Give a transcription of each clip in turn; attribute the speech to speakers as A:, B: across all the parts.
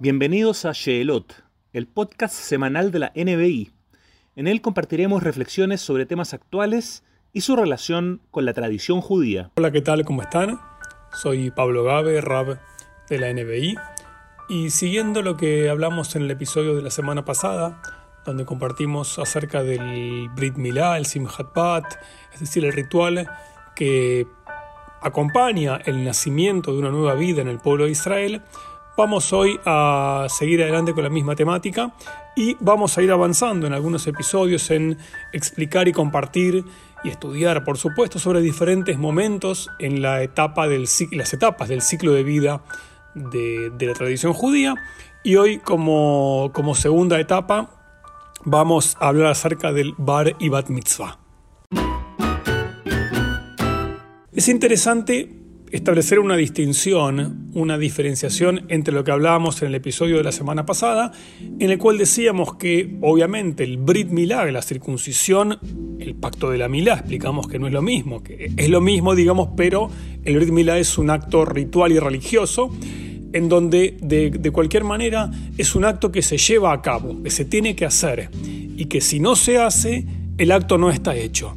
A: Bienvenidos a Sheelot, el podcast semanal de la NBI. En él compartiremos reflexiones sobre temas actuales y su relación con la tradición judía.
B: Hola, ¿qué tal? ¿Cómo están? Soy Pablo Gabe, Rab de la NBI. Y siguiendo lo que hablamos en el episodio de la semana pasada, donde compartimos acerca del Brit Milá, el Simchat Bat, es decir, el ritual que acompaña el nacimiento de una nueva vida en el pueblo de Israel, Vamos hoy a seguir adelante con la misma temática y vamos a ir avanzando en algunos episodios en explicar y compartir y estudiar, por supuesto, sobre diferentes momentos en la etapa del, las etapas del ciclo de vida de, la tradición judía. Y hoy, como, como segunda etapa, vamos a hablar acerca del Bar y Bat Mitzvah. Es interesante establecer una distinción, una diferenciación entre lo que hablábamos en el episodio de la semana pasada, en el cual decíamos que obviamente el Brit Milá, la circuncisión, el pacto de la Milá, explicamos que no es lo mismo, que es lo mismo, digamos, pero el Brit Milá es un acto ritual y religioso en donde de, de, cualquier manera es un acto que se lleva a cabo, que se tiene que hacer y que si no se hace, el acto no está hecho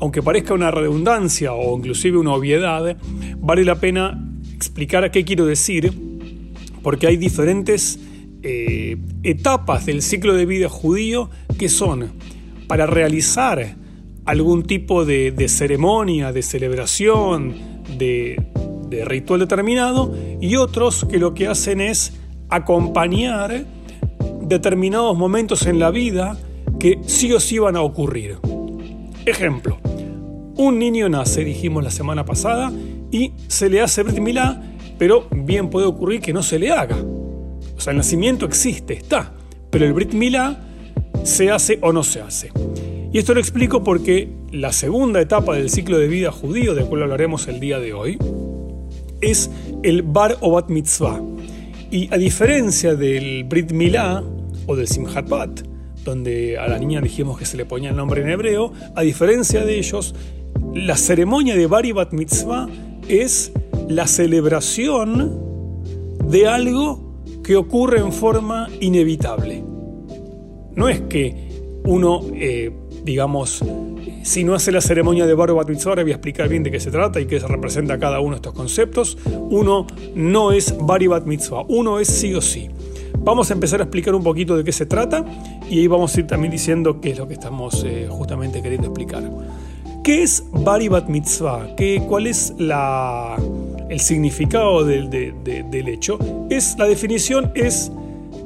B: aunque parezca una redundancia o inclusive una obviedad, vale la pena explicar a qué quiero decir, porque hay diferentes eh, etapas del ciclo de vida judío que son para realizar algún tipo de, ceremonia, de celebración, de, de ritual determinado, y otros que lo que hacen es acompañar determinados momentos en la vida que sí o sí van a ocurrir. Ejemplo, un niño nace, dijimos la semana pasada, y se le hace Brit Milá, pero bien puede ocurrir que no se le haga. O sea, el nacimiento existe, está, pero el Brit Milá se hace o no se hace. Y esto lo explico porque la segunda etapa del ciclo de vida judío, de cual hablaremos el día de hoy, es el Bar o Bat Mitzvah. Y a diferencia del Brit Milá o del Simchat Bat, donde a la niña dijimos que se le ponía el nombre en hebreo, a diferencia de ellos, la ceremonia de Bari Bat Mitzvah es la celebración de algo que ocurre en forma inevitable. No es que uno, eh, digamos, si no hace la ceremonia de Bar Bat Mitzvah, ahora voy a explicar bien de qué se trata y qué se representa cada uno de estos conceptos, uno no es Bari Bat Mitzvah, uno es sí o sí. Vamos a empezar a explicar un poquito de qué se trata y ahí vamos a ir también diciendo qué es lo que estamos eh, justamente queriendo explicar. ¿Qué es Bari Bat Mitzvah? ¿Qué, ¿Cuál es la, el significado del, del hecho? Es, la definición es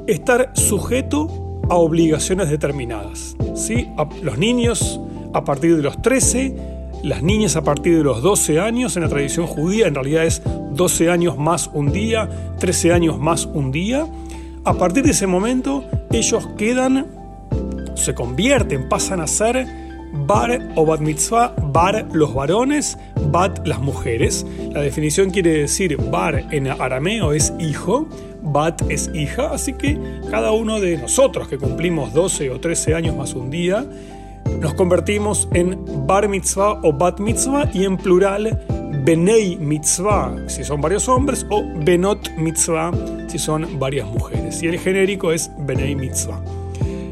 B: estar sujeto a obligaciones determinadas. ¿sí? los niños a partir de los 13, las niñas a partir de los 12 años, en la tradición judía en realidad es 12 años más un día, 13 años más un día. A partir de ese momento ellos quedan, se convierten, pasan a ser Bar o bat mitzvah, bar los varones, bat las mujeres. La definición quiere decir bar en arameo es hijo, bat es hija, así que cada uno de nosotros que cumplimos 12 o 13 años más un día, nos convertimos en bar mitzvah o bat mitzvah y en plural benei mitzvah si son varios hombres o benot mitzvah si son varias mujeres. Y el genérico es benei mitzvah.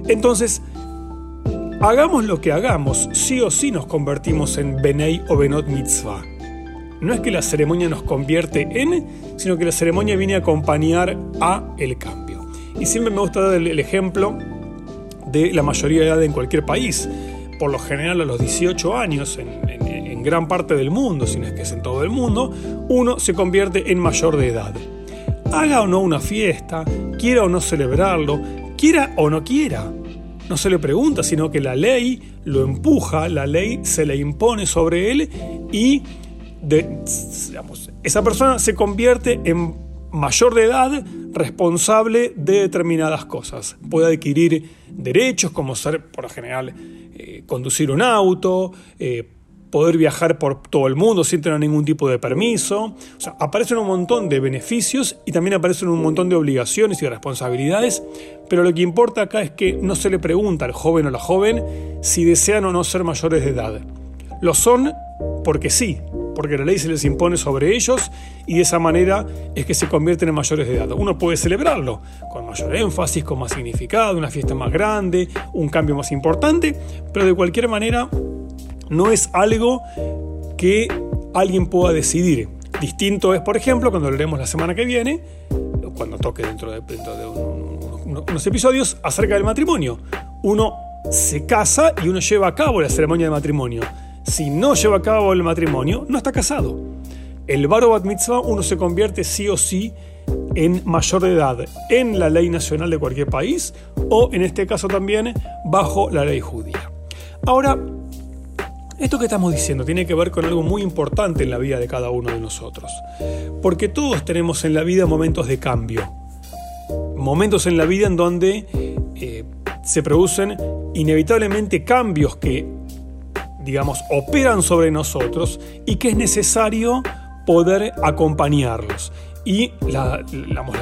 B: Entonces, Hagamos lo que hagamos, sí o sí nos convertimos en Benei o Benot Mitzvah. No es que la ceremonia nos convierte en, sino que la ceremonia viene a acompañar a el cambio. Y siempre me gusta dar el, ejemplo de la mayoría de edad en cualquier país. Por lo general a los 18 años, en, gran parte del mundo, si no es que es en todo el mundo, uno se convierte en mayor de edad. Haga o no una fiesta, quiera o no celebrarlo, quiera o no quiera no se le pregunta, sino que la ley lo empuja, la ley se le impone sobre él y esa persona se convierte en mayor de edad responsable de determinadas cosas. Puede adquirir derechos como ser, por lo general, eh, conducir un auto, eh, poder viajar por todo el mundo sin tener ningún tipo de permiso. O sea, aparecen un montón de beneficios y también aparecen un montón de obligaciones y responsabilidades, pero lo que importa acá es que no se le pregunta al joven o la joven si desean o no ser mayores de edad. Lo son porque sí, porque la ley se les impone sobre ellos y de esa manera es que se convierten en mayores de edad. Uno puede celebrarlo con mayor énfasis, con más significado, una fiesta más grande, un cambio más importante, pero de cualquier manera no es algo que alguien pueda decidir. Distinto es, por ejemplo, cuando lo leemos la semana que viene, cuando toque dentro de, unos episodios, acerca del matrimonio. Uno se casa y uno lleva a cabo la ceremonia de matrimonio. Si no lleva a cabo el matrimonio, no está casado. El bar bat mitzvah uno se convierte sí o sí en mayor de edad en la ley nacional de cualquier país o en este caso también bajo la ley judía. Ahora, esto que estamos diciendo tiene que ver con algo muy importante en la vida de cada uno de nosotros, porque todos tenemos en la vida momentos de cambio, momentos en la vida en donde eh, se producen inevitablemente cambios que, digamos, operan sobre nosotros y que es necesario poder acompañarlos. Y las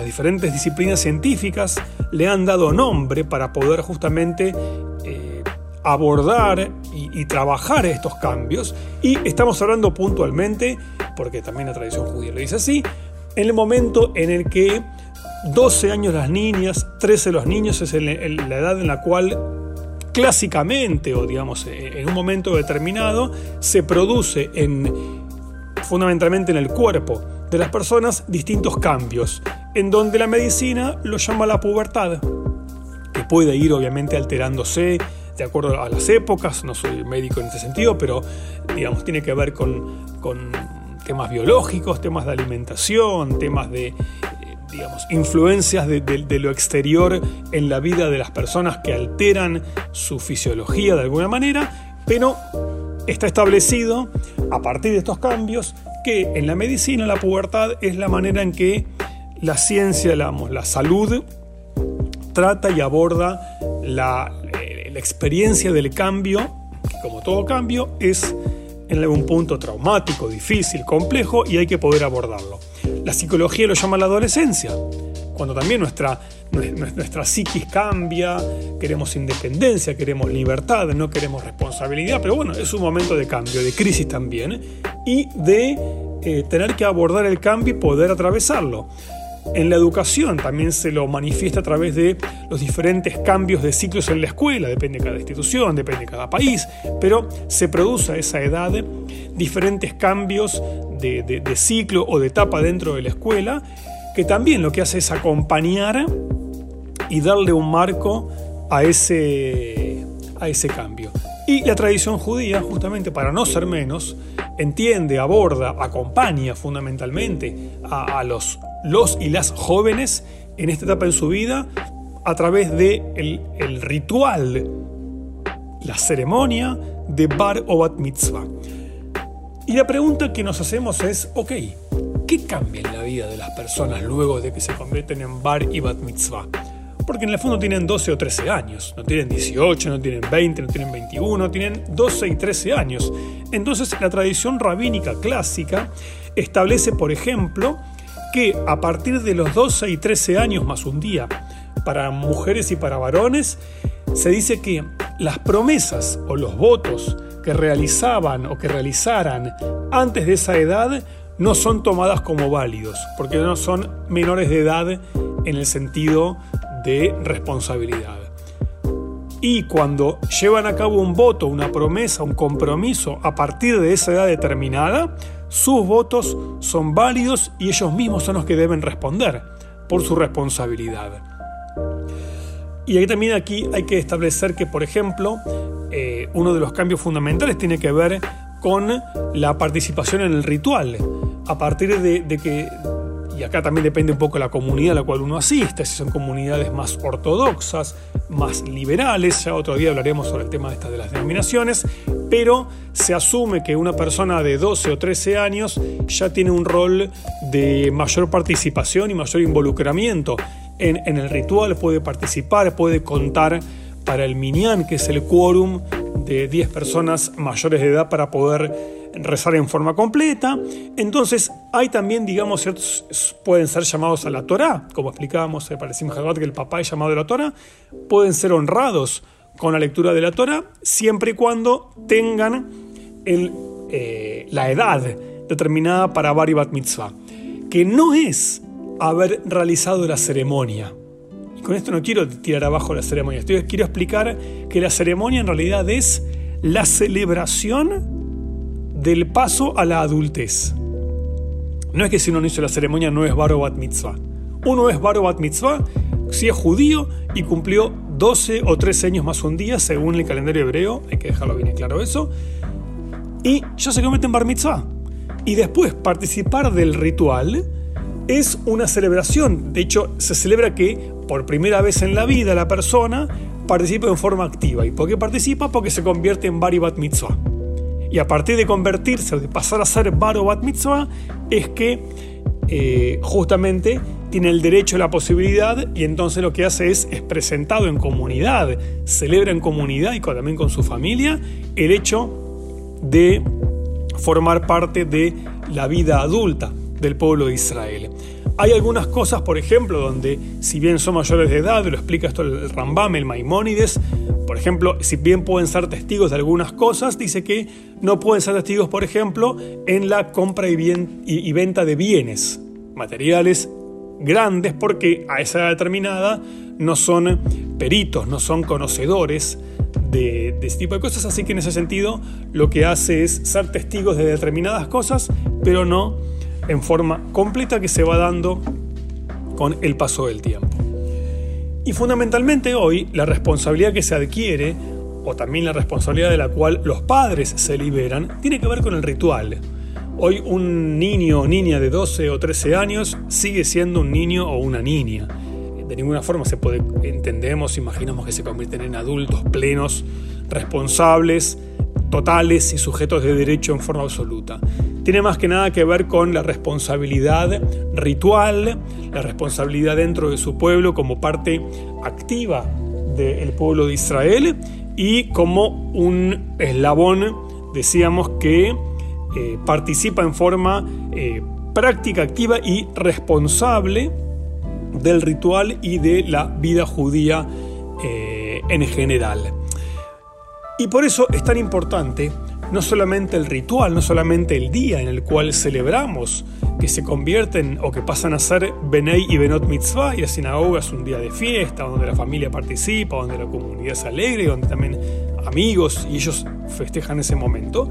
B: diferentes disciplinas científicas le han dado nombre para poder justamente eh, abordar y, trabajar estos cambios. Y estamos hablando puntualmente, porque también la tradición judía lo dice así, en el momento en el que 12 años las niñas, 13 los niños es la edad en la cual clásicamente o digamos en un momento determinado se produce en fundamentalmente en el cuerpo de las personas distintos cambios, en donde la medicina lo llama la pubertad, que puede ir obviamente alterándose de acuerdo a las épocas, no soy médico en ese sentido, pero digamos tiene que ver con, con temas biológicos, temas de alimentación, temas de digamos, influencias de, lo exterior en la vida de las personas que alteran su fisiología de alguna manera, pero está establecido a partir de estos cambios que en la medicina la pubertad es la manera en que la ciencia, la, salud, trata y aborda la, eh, la experiencia del cambio, que como todo cambio es en algún punto traumático, difícil, complejo y hay que poder abordarlo. La psicología lo llama la adolescencia, cuando también nuestra, nuestra psiquis cambia, queremos independencia, queremos libertad, no queremos responsabilidad, pero bueno, es un momento de cambio, de crisis también, y de eh, tener que abordar el cambio y poder atravesarlo. En la educación también se lo manifiesta a través de los diferentes cambios de ciclos en la escuela, depende de cada institución, depende de cada país, pero se produce a esa edad diferentes cambios de, ciclo o de etapa dentro de la escuela, que también lo que hace es acompañar y darle un marco a ese, a ese cambio. Y la tradición judía, justamente para no ser menos, entiende, aborda, acompaña fundamentalmente a, los, los y las jóvenes en esta etapa en su vida a través de el, ritual, la ceremonia de Bar o Bat Mitzvah. Y la pregunta que nos hacemos es, ok, ¿qué cambia en la vida de las personas luego de que se convierten en Bar y Bat Mitzvah? Porque en el fondo tienen 12 o 13 años, no tienen 18, no tienen 20, no tienen 21, tienen 12 y 13 años. Entonces la tradición rabínica clásica establece, por ejemplo, que a partir de los 12 y 13 años más un día, para mujeres y para varones, se dice que las promesas o los votos que realizaban o que realizaran antes de esa edad no son tomadas como válidos, porque no son menores de edad en el sentido de responsabilidad. Y cuando llevan a cabo un voto, una promesa, un compromiso a partir de esa edad determinada, sus votos son válidos y ellos mismos son los que deben responder por su responsabilidad. Y ahí también aquí hay que establecer que, por ejemplo, eh, uno de los cambios fundamentales tiene que ver con la participación en el ritual. A partir de, de que y acá también depende un poco de la comunidad a la cual uno asiste, si son comunidades más ortodoxas, más liberales, ya otro día hablaremos sobre el tema de estas de las denominaciones, pero se asume que una persona de 12 o 13 años ya tiene un rol de mayor participación y mayor involucramiento en, en el ritual, puede participar, puede contar para el minyan, que es el quórum de 10 personas mayores de edad para poder rezar en forma completa. Entonces hay también, digamos, pueden ser llamados a la Torah, como explicábamos para el que el papá es llamado a la Torah, pueden ser honrados con la lectura de la Torah, siempre y cuando tengan eh, la edad determinada para Bar y Bat Mitzvah, que no es haber realizado la ceremonia. Y con esto no quiero tirar abajo la ceremonia, quiero explicar que la ceremonia en realidad es la celebración del paso a la adultez. No es que si uno no hizo la ceremonia no es Bar o Bat Mitzvah. Uno es Bar o Bat Mitzvah si es judío y cumplió 12 o 13 años más un día según el calendario hebreo, hay que dejarlo bien claro eso, y ya se convierte en Bar Mitzvah. Y después participar del ritual es una celebración. De hecho, se celebra que por primera vez en la vida la persona participa en forma activa. ¿Y por qué participa? Porque se convierte en Bar y Bat Mitzvah. Y a partir de convertirse o de pasar a ser Bar o Bat Mitzvah, es que eh, justamente tiene el derecho, la posibilidad, y entonces lo que hace es, es presentado en comunidad, celebra en comunidad y también con su familia el hecho de formar parte de la vida adulta del pueblo de Israel. Hay algunas cosas, por ejemplo, donde si bien son mayores de edad, lo explica esto el Rambam, el Maimónides, ejemplo, si bien pueden ser testigos de algunas cosas, dice que no pueden ser testigos, por ejemplo, en la compra y, venta de bienes materiales grandes porque a esa edad determinada no son peritos, no son conocedores de, de, este tipo de cosas, así que en ese sentido lo que hace es ser testigos de determinadas cosas, pero no en forma completa que se va dando con el paso del tiempo. Y fundamentalmente hoy la responsabilidad que se adquiere, o también la responsabilidad de la cual los padres se liberan, tiene que ver con el ritual. Hoy un niño o niña de 12 o 13 años sigue siendo un niño o una niña. De ninguna forma se puede, entendemos, imaginamos que se convierten en adultos plenos, responsables, totales y sujetos de derecho en forma absoluta. Tiene más que nada que ver con la responsabilidad ritual, la responsabilidad dentro de su pueblo como parte activa del pueblo de Israel y como un eslabón, decíamos, que eh, participa en forma eh, práctica, activa y responsable del ritual y de la vida judía eh, en general. Y por eso es tan importante no solamente el ritual, no solamente el día en el cual celebramos que se convierten o que pasan a ser Benei y Benot Mitzvah, y la sinagoga es un día de fiesta, donde la familia participa, donde la comunidad es alegre, donde también amigos y ellos festejan ese momento.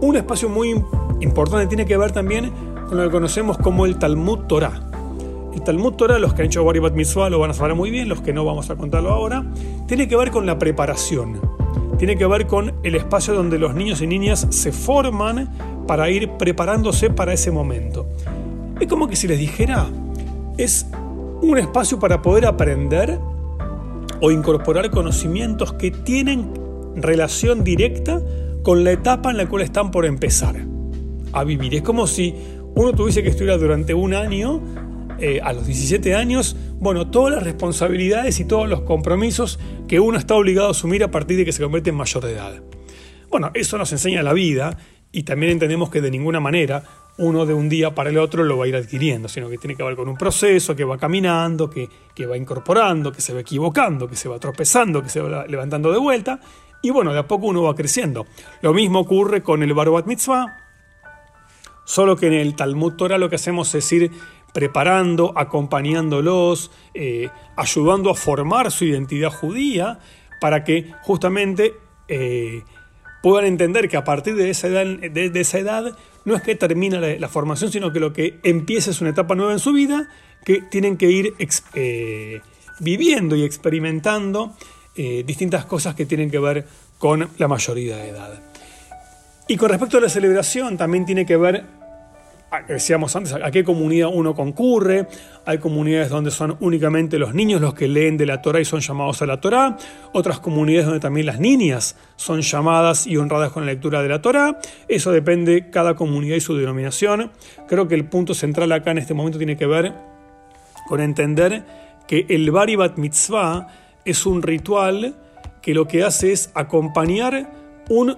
B: Un espacio muy importante tiene que ver también con lo que conocemos como el Talmud Torah. El Talmud Torah, los que han hecho Bat Mitzvah lo van a saber muy bien, los que no vamos a contarlo ahora, tiene que ver con la preparación tiene que ver con el espacio donde los niños y niñas se forman para ir preparándose para ese momento. Es como que si les dijera, es un espacio para poder aprender o incorporar conocimientos que tienen relación directa con la etapa en la cual están por empezar a vivir. Es como si uno tuviese que estudiar durante un año eh, a los 17 años, bueno, todas las responsabilidades y todos los compromisos que uno está obligado a asumir a partir de que se convierte en mayor de edad. Bueno, eso nos enseña la vida y también entendemos que de ninguna manera uno de un día para el otro lo va a ir adquiriendo, sino que tiene que ver con un proceso que va caminando, que, que va incorporando, que se va equivocando, que se va tropezando, que se va levantando de vuelta. Y bueno, de a poco uno va creciendo. Lo mismo ocurre con el Barubat Mitzvah, solo que en el Talmud Torah lo que hacemos es ir preparando, acompañándolos, eh, ayudando a formar su identidad judía para que justamente eh, puedan entender que a partir de esa edad, de, esa edad no es que termina la, formación, sino que lo que empieza es una etapa nueva en su vida que tienen que ir eh, viviendo y experimentando distintas cosas que tienen que ver con la mayoría de edad. Y con respecto a la celebración, también tiene que ver decíamos antes, a qué comunidad uno concurre. Hay comunidades donde son únicamente los niños los que leen de la Torah y son llamados a la Torah. Otras comunidades donde también las niñas son llamadas y honradas con la lectura de la Torah. Eso depende cada comunidad y su denominación. Creo que el punto central acá en este momento tiene que ver con entender que el Baribat Mitzvah es un ritual que lo que hace es acompañar un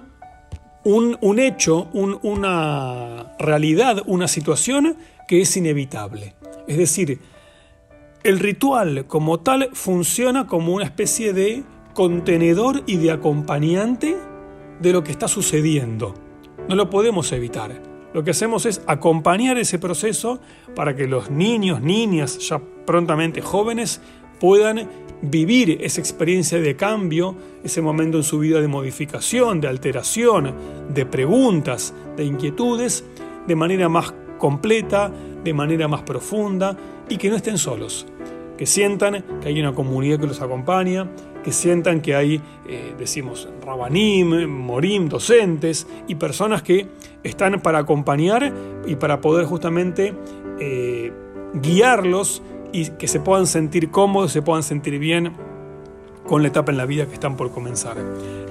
B: un, hecho, una realidad, una situación que es inevitable. Es decir, el ritual como tal funciona como una especie de contenedor y de acompañante de lo que está sucediendo. No lo podemos evitar. lo que hacemos es acompañar ese proceso para que los niños, niñas, ya prontamente jóvenes, puedan vivir esa experiencia de cambio, ese momento en su vida de modificación, de alteración, de preguntas, de inquietudes, de manera más completa, de manera más profunda y que no estén solos, que sientan que hay una comunidad que los acompaña, que sientan que hay, eh, decimos, rabanim, morim, docentes y personas que están para acompañar y para poder justamente eh, guiarlos y que se puedan sentir cómodos, se puedan sentir bien con la etapa en la vida que están por comenzar.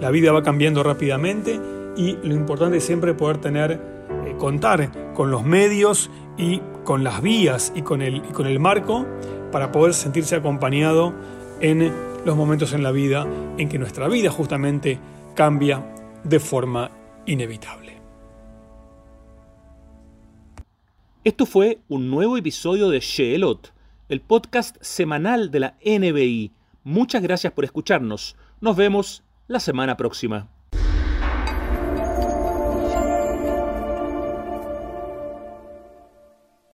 B: La vida va cambiando rápidamente y lo importante es siempre poder tener, eh, contar con los medios y con las vías y con, el, y con el marco para poder sentirse acompañado en los momentos en la vida en que nuestra vida justamente cambia de forma inevitable.
A: Esto fue un nuevo episodio de Sheelot, el podcast semanal de la NBI. Muchas gracias por escucharnos. Nos vemos la semana próxima.